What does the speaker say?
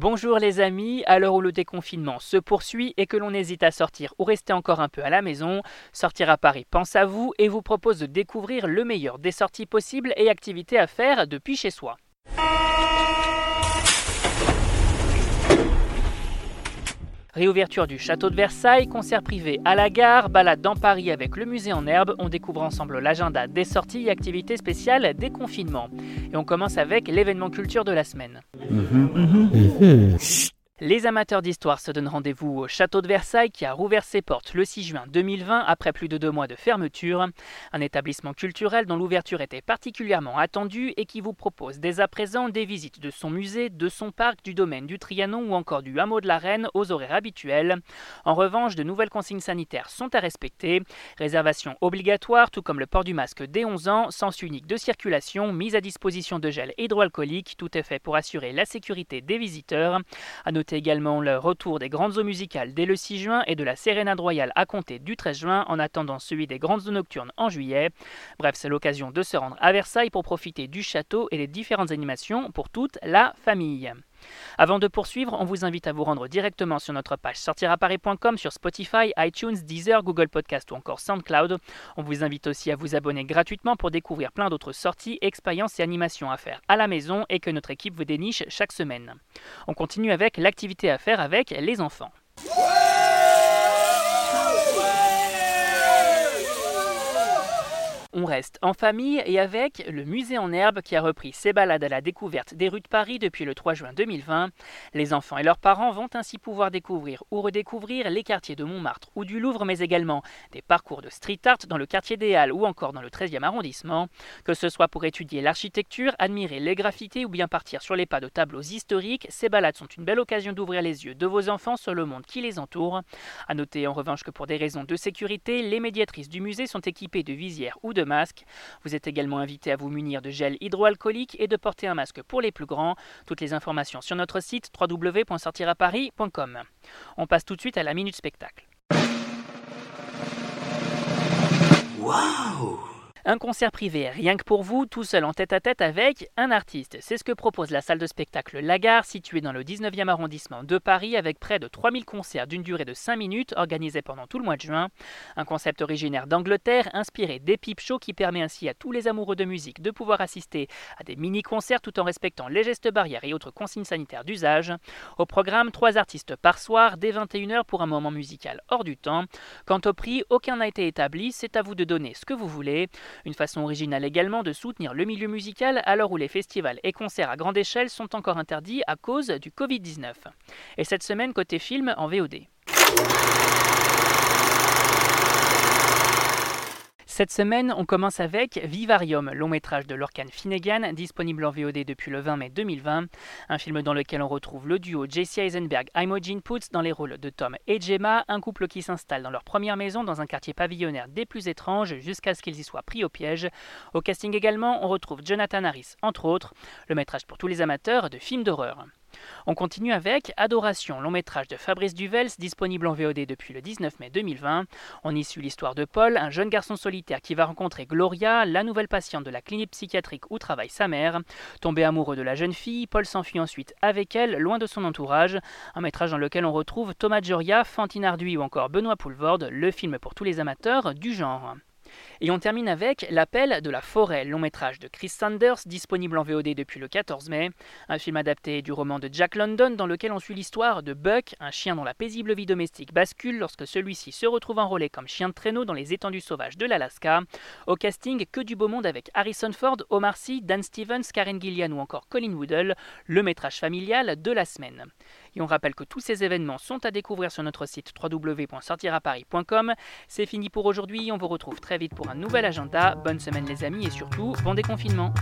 Bonjour les amis, à l'heure où le déconfinement se poursuit et que l'on hésite à sortir ou rester encore un peu à la maison, Sortir à Paris pense à vous et vous propose de découvrir le meilleur des sorties possibles et activités à faire depuis chez soi. Réouverture du château de Versailles, concert privé à la gare, balade dans Paris avec le musée en herbe. On découvre ensemble l'agenda des sorties et activités spéciales des confinements. Et on commence avec l'événement culture de la semaine. Mhm. Mhm. Les amateurs d'histoire se donnent rendez-vous au château de Versailles qui a rouvert ses portes le 6 juin 2020 après plus de deux mois de fermeture. Un établissement culturel dont l'ouverture était particulièrement attendue et qui vous propose dès à présent des visites de son musée, de son parc, du domaine du Trianon ou encore du hameau de la Reine aux horaires habituels. En revanche, de nouvelles consignes sanitaires sont à respecter. Réservation obligatoire, tout comme le port du masque dès 11 ans, sens unique de circulation, mise à disposition de gel hydroalcoolique. Tout est fait pour assurer la sécurité des visiteurs. À également le retour des grandes eaux musicales dès le 6 juin et de la sérénade royale à compter du 13 juin en attendant celui des grandes eaux nocturnes en juillet. Bref, c'est l'occasion de se rendre à Versailles pour profiter du château et des différentes animations pour toute la famille. Avant de poursuivre, on vous invite à vous rendre directement sur notre page sortiraparis.com sur Spotify, iTunes, Deezer, Google Podcast ou encore SoundCloud. On vous invite aussi à vous abonner gratuitement pour découvrir plein d'autres sorties, expériences et animations à faire à la maison et que notre équipe vous déniche chaque semaine. On continue avec l'activité à faire avec les enfants. On reste en famille et avec le musée en herbe qui a repris ses balades à la découverte des rues de Paris depuis le 3 juin 2020. Les enfants et leurs parents vont ainsi pouvoir découvrir ou redécouvrir les quartiers de Montmartre ou du Louvre, mais également des parcours de street art dans le quartier des Halles ou encore dans le 13e arrondissement. Que ce soit pour étudier l'architecture, admirer les graffitis ou bien partir sur les pas de tableaux historiques, ces balades sont une belle occasion d'ouvrir les yeux de vos enfants sur le monde qui les entoure. A noter en revanche que pour des raisons de sécurité, les médiatrices du musée sont équipées de visières ou de masque. Vous êtes également invité à vous munir de gel hydroalcoolique et de porter un masque pour les plus grands. Toutes les informations sur notre site www.sortiraparis.com. On passe tout de suite à la minute spectacle. Un concert privé, rien que pour vous, tout seul en tête à tête avec un artiste. C'est ce que propose la salle de spectacle Lagarde, située dans le 19e arrondissement de Paris, avec près de 3000 concerts d'une durée de 5 minutes, organisés pendant tout le mois de juin. Un concept originaire d'Angleterre, inspiré des pipe shows, qui permet ainsi à tous les amoureux de musique de pouvoir assister à des mini-concerts tout en respectant les gestes barrières et autres consignes sanitaires d'usage. Au programme, trois artistes par soir, dès 21h pour un moment musical hors du temps. Quant au prix, aucun n'a été établi, c'est à vous de donner ce que vous voulez. Une façon originale également de soutenir le milieu musical l'heure où les festivals et concerts à grande échelle sont encore interdits à cause du Covid-19. Et cette semaine, côté film en VOD. Cette semaine, on commence avec Vivarium, long métrage de Lorcan Finnegan, disponible en VOD depuis le 20 mai 2020. Un film dans lequel on retrouve le duo JC Eisenberg Imogen Putz dans les rôles de Tom et Gemma, un couple qui s'installe dans leur première maison dans un quartier pavillonnaire des plus étranges jusqu'à ce qu'ils y soient pris au piège. Au casting également, on retrouve Jonathan Harris, entre autres, le métrage pour tous les amateurs de films d'horreur. On continue avec Adoration, long métrage de Fabrice Duvels, disponible en VOD depuis le 19 mai 2020. On y suit l'histoire de Paul, un jeune garçon solitaire qui va rencontrer Gloria, la nouvelle patiente de la clinique psychiatrique où travaille sa mère. Tombé amoureux de la jeune fille, Paul s'enfuit ensuite avec elle, loin de son entourage. Un métrage dans lequel on retrouve Thomas Joria, Fantine Arduy ou encore Benoît Poulvorde, le film pour tous les amateurs du genre. Et on termine avec L'appel de la forêt, long métrage de Chris Sanders, disponible en VOD depuis le 14 mai. Un film adapté du roman de Jack London dans lequel on suit l'histoire de Buck, un chien dont la paisible vie domestique bascule lorsque celui-ci se retrouve enrôlé comme chien de traîneau dans les étendues sauvages de l'Alaska. Au casting, que du beau monde avec Harrison Ford, Omar Sy, Dan Stevens, Karen Gillian ou encore Colin Woodle, le métrage familial de la semaine. Et on rappelle que tous ces événements sont à découvrir sur notre site www.sortiraparis.com. C'est fini pour aujourd'hui, on vous retrouve très vite un nouvel agenda. Bonne semaine les amis et surtout bon déconfinement.